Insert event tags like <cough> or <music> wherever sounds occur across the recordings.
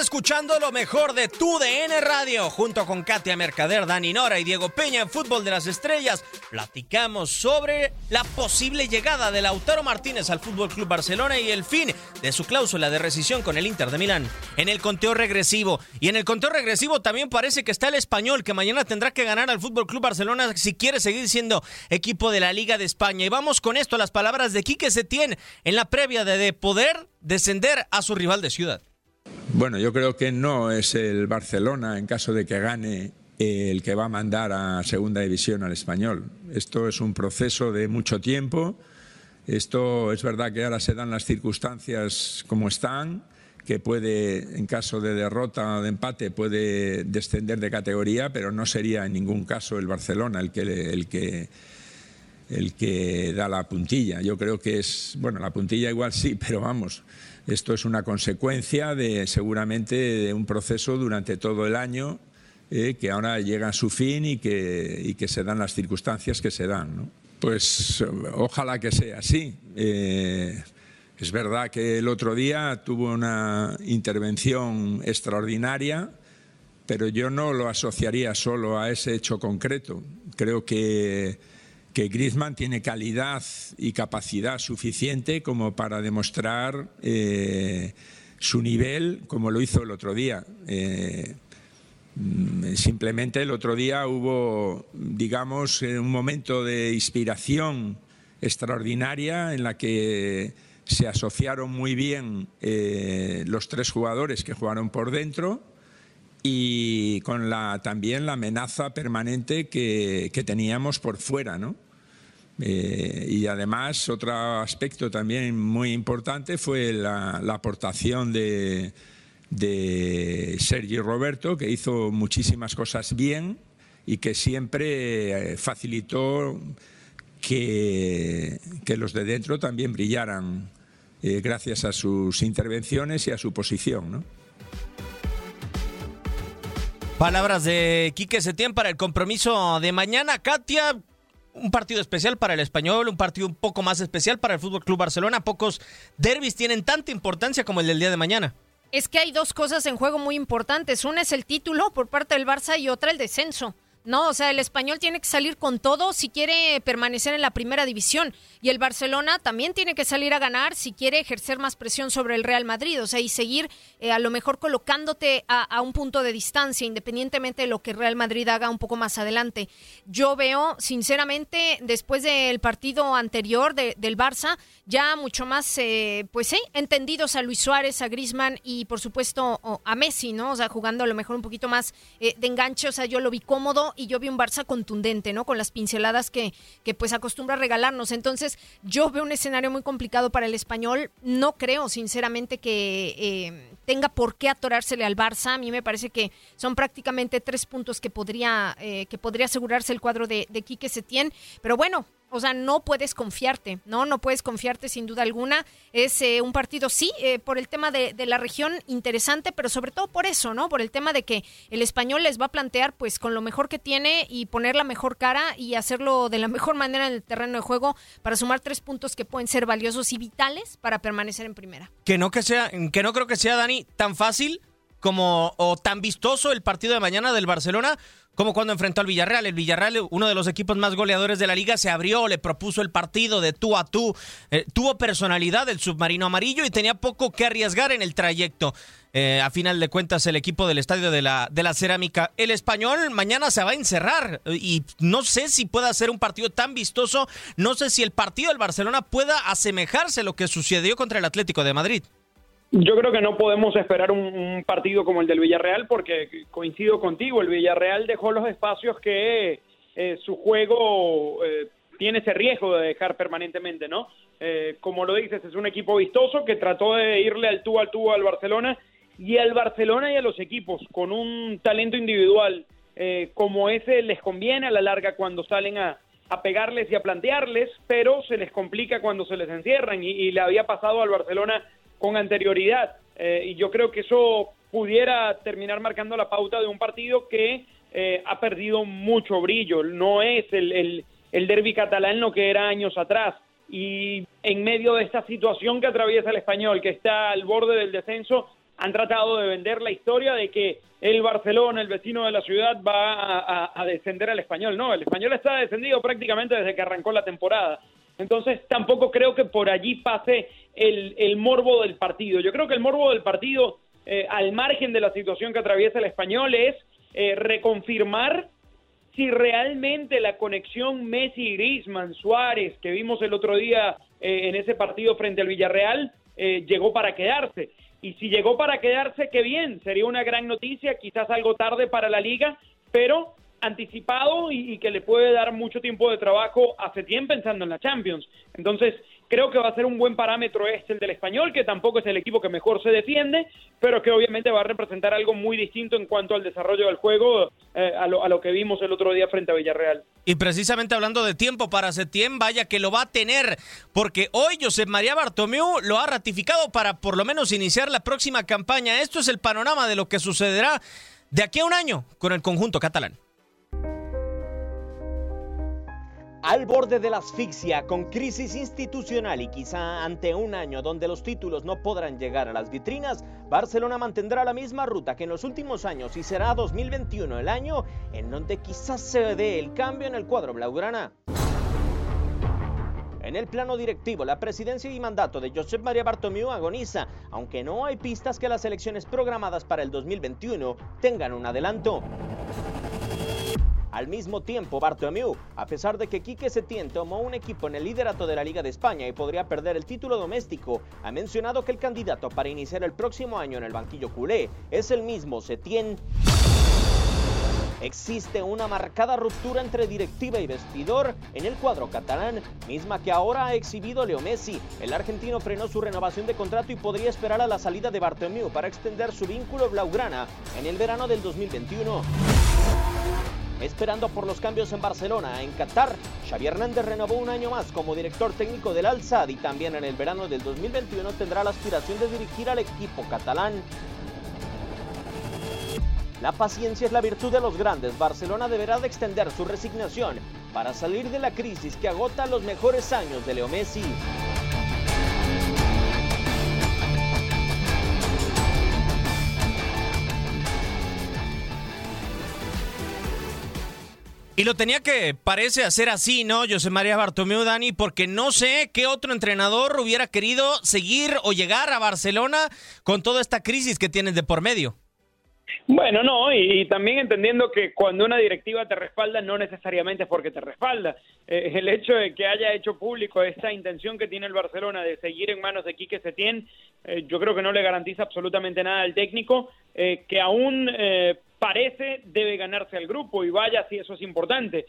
Escuchando lo mejor de tu DN Radio junto con Katia Mercader, Dani Nora y Diego Peña en Fútbol de las Estrellas. Platicamos sobre la posible llegada de Lautaro Martínez al Fútbol Club Barcelona y el fin de su cláusula de rescisión con el Inter de Milán. En el conteo regresivo y en el conteo regresivo también parece que está el español que mañana tendrá que ganar al Fútbol Club Barcelona si quiere seguir siendo equipo de la Liga de España. Y vamos con esto a las palabras de Quique Setién en la previa de, de poder descender a su rival de ciudad. Bueno, yo creo que no es el Barcelona, en caso de que gane, el que va a mandar a Segunda División al español. Esto es un proceso de mucho tiempo. Esto es verdad que ahora se dan las circunstancias como están, que puede, en caso de derrota o de empate, puede descender de categoría, pero no sería en ningún caso el Barcelona el que, el que, el que da la puntilla. Yo creo que es, bueno, la puntilla igual sí, <laughs> pero vamos, esto es una consecuencia de seguramente de un proceso durante todo el año eh, que ahora llega a su fin y que, y que se dan las circunstancias que se dan. Pues ojalá que sea así. Eh, es verdad que el otro día tuvo una intervención extraordinaria, pero yo no lo asociaría solo a ese hecho concreto. Creo que que Griezmann tiene calidad y capacidad suficiente como para demostrar eh, su nivel como lo hizo el otro día. Eh, simplemente el otro día hubo, digamos, un momento de inspiración extraordinaria en la que se asociaron muy bien eh, los tres jugadores que jugaron por dentro y con la, también la amenaza permanente que, que teníamos por fuera, ¿no? Eh, y además, otro aspecto también muy importante fue la, aportación de, de Roberto, que hizo muchísimas cosas bien y que siempre eh, facilitó que, que los de dentro también brillaran eh, gracias a sus intervenciones y a su posición. ¿no? Palabras de Quique Setién para el compromiso de mañana. Katia, un partido especial para el español, un partido un poco más especial para el Fútbol Club Barcelona. Pocos derbis tienen tanta importancia como el del día de mañana. Es que hay dos cosas en juego muy importantes. Una es el título por parte del Barça y otra el descenso. No, o sea, el español tiene que salir con todo si quiere permanecer en la primera división. Y el Barcelona también tiene que salir a ganar si quiere ejercer más presión sobre el Real Madrid. O sea, y seguir eh, a lo mejor colocándote a, un punto de distancia, independientemente de lo que Real Madrid haga un poco más adelante. Yo veo, sinceramente, después del partido anterior del Barça, ya mucho más, eh, pues sí, entendidos a Luis Suárez, a Grisman y por supuesto a Messi, ¿no? O sea, jugando a lo mejor un poquito más eh, de enganche. O sea, yo lo vi cómodo y yo vi un Barça contundente, ¿no? Con las pinceladas que, que pues acostumbra regalarnos. Entonces, yo veo un escenario muy complicado para el español. No creo, sinceramente, que eh, tenga por qué atorársele al Barça. A mí me parece que son prácticamente tres puntos que podría, eh, que podría asegurarse el cuadro de, de Quique Setién. Pero bueno, o sea, no puedes confiarte, ¿no? No puedes confiarte sin duda alguna. Es eh, un partido, sí, eh, por el tema de, la región interesante, pero sobre todo por eso, ¿no? Por el tema de que el español les va a plantear, pues, con lo mejor que tiene y poner la mejor cara y hacerlo de la mejor manera en el terreno de juego para sumar tres puntos que pueden ser valiosos y vitales para permanecer en primera. Que no que sea, que no creo que sea, Dani, tan fácil como o tan vistoso el partido de mañana del Barcelona como cuando enfrentó al Villarreal. El Villarreal, uno de los equipos más goleadores de la liga, se abrió, le propuso el partido de tú a tú. Eh, tuvo personalidad el submarino amarillo y tenía poco que arriesgar en el trayecto. Eh, a final de cuentas, el equipo del estadio de la, de la Cerámica. El español mañana se va a encerrar y no sé si pueda ser un partido tan vistoso. No sé si el partido del Barcelona pueda asemejarse a lo que sucedió contra el Atlético de Madrid. Yo creo que no podemos esperar un, partido como el del Villarreal porque coincido contigo, el Villarreal dejó los espacios que eh, su juego eh, tiene ese riesgo de dejar permanentemente, ¿no? Eh, como lo dices, es un equipo vistoso que trató de irle al tubo al tubo al Barcelona y al Barcelona y a los equipos con un talento individual como ese les conviene a la larga cuando salen a, pegarles y a plantearles, pero se les complica cuando se les encierran y le había pasado al Barcelona con anterioridad. Eh, y yo creo que eso pudiera terminar marcando la pauta de un partido que eh, ha perdido mucho brillo. No es el, el, el derby catalán lo que era años atrás. Y en medio de esta situación que atraviesa el español, que está al borde del descenso, han tratado de vender la historia de que el Barcelona, el vecino de la ciudad, va a descender al español. No, el español está descendido prácticamente desde que arrancó la temporada. Entonces tampoco creo que por allí pase el, morbo del partido. Yo creo que el morbo del partido, eh, al margen de la situación que atraviesa el español, es eh, reconfirmar si realmente la conexión Messi-Grisman, Suárez, que vimos el otro día eh, en ese partido frente al Villarreal, llegó para quedarse. Y si llegó para quedarse, qué bien, sería una gran noticia, quizás algo tarde para la liga, pero anticipado y, que le puede dar mucho tiempo de trabajo a Setién pensando en la Champions. Entonces, creo que va a ser un buen parámetro este el del español, que tampoco es el equipo que mejor se defiende, pero que obviamente va a representar algo muy distinto en cuanto al desarrollo del juego eh, a, lo, a, lo, que vimos el otro día frente a Villarreal. Y precisamente hablando de tiempo para Setién, vaya que lo va a tener, porque hoy José María Bartomeu lo ha ratificado para por lo menos iniciar la próxima campaña. Esto es el panorama de lo que sucederá de aquí a un año con el conjunto catalán. Al borde de la asfixia, con crisis institucional y quizá ante un año donde los títulos no podrán llegar a las vitrinas, Barcelona mantendrá la misma ruta que en los últimos años y será 2021 el año en donde quizás se dé el cambio en el cuadro blaugrana. En el plano directivo, la presidencia y mandato de Josep María Bartomeu agoniza, aunque no hay pistas que las elecciones programadas para el 2021 tengan un adelanto. Al mismo tiempo, Bartomeu, a pesar de que Quique Setién tomó un equipo en el liderato de la Liga de España y podría perder el título doméstico, ha mencionado que el candidato para iniciar el próximo año en el banquillo culé es el mismo Setién. Existe una marcada ruptura entre directiva y vestidor en el cuadro catalán, misma que ahora ha exhibido Leo Messi. El argentino frenó su renovación de contrato y podría esperar a la salida de Bartomeu para extender su vínculo blaugrana en el verano del 2021. Esperando por los cambios en Barcelona, en Qatar, Xavi Hernández renovó un año más como director técnico del Al Sadd y también en el verano del 2021 tendrá la aspiración de dirigir al equipo catalán. La paciencia es la virtud de los grandes. Barcelona deberá de extender su resignación para salir de la crisis que agota los mejores años de Leo Messi. Y lo tenía que, parece, hacer así, ¿no? José María Bartomeu Dani, porque no sé qué otro entrenador hubiera querido seguir o llegar a Barcelona con toda esta crisis que tienen de por medio. Bueno, no, y, también entendiendo que cuando una directiva te respalda, no necesariamente es porque te respalda. Eh, el hecho de que haya hecho público esta intención que tiene el Barcelona de seguir en manos de Quique Setién, eh, yo creo que no le garantiza absolutamente nada al técnico, eh, que aún parece debe ganarse al grupo, y vaya si eso es importante.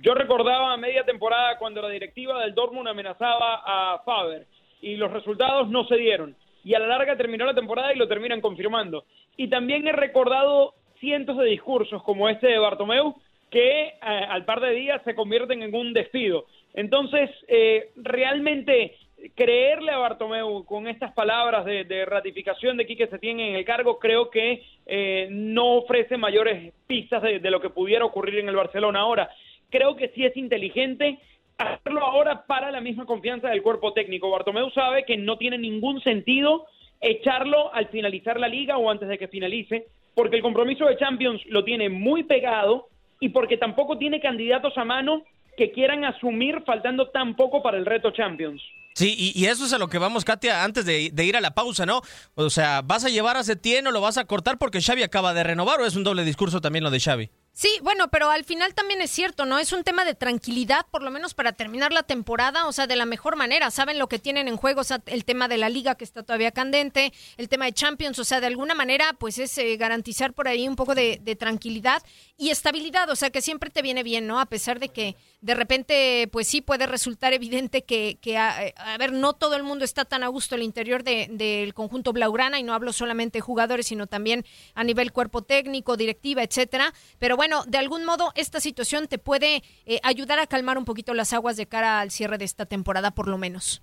yo recordaba media temporada cuando la directiva del Dortmund amenazaba a Faber, y los resultados no se dieron y a la larga terminó la temporada y lo terminan confirmando. Y también he recordado cientos de discursos como este de Bartomeu que eh, al par de días se convierten en un despido. Entonces, eh, realmente creerle a Bartomeu con estas palabras de, ratificación de Quique Setién en el cargo, creo que eh, no ofrece mayores pistas de, de, lo que pudiera ocurrir en el Barcelona ahora. Creo que sí es inteligente hacerlo ahora para la misma confianza del cuerpo técnico. Bartomeu sabe que no tiene ningún sentido echarlo al finalizar la liga o antes de que finalice, porque el compromiso de Champions lo tiene muy pegado y porque tampoco tiene candidatos a mano que quieran asumir faltando tan poco para el reto Champions. Sí, y, eso es a lo que vamos, Katia, antes de, de, ir a la pausa, ¿no? O sea, ¿vas a llevar a Setién o lo vas a cortar porque Xavi acaba de renovar o es un doble discurso también lo de Xavi? Sí, bueno, pero al final también es cierto, ¿no? Es un tema de tranquilidad, por lo menos para terminar la temporada, o sea, de la mejor manera. Saben lo que tienen en juego, o sea, el tema de la liga que está todavía candente, el tema de Champions, o sea, de alguna manera, pues es eh, garantizar por ahí un poco de, tranquilidad y estabilidad, o sea, que siempre te viene bien, ¿no? A pesar de que de repente, pues sí puede resultar evidente que, que a, ver, no todo el mundo está tan a gusto al interior del conjunto Blaugrana, y no hablo solamente de jugadores, sino también a nivel cuerpo técnico, directiva, etcétera, pero bueno, de algún modo esta situación te puede eh, ayudar a calmar un poquito las aguas de cara al cierre de esta temporada, por lo menos.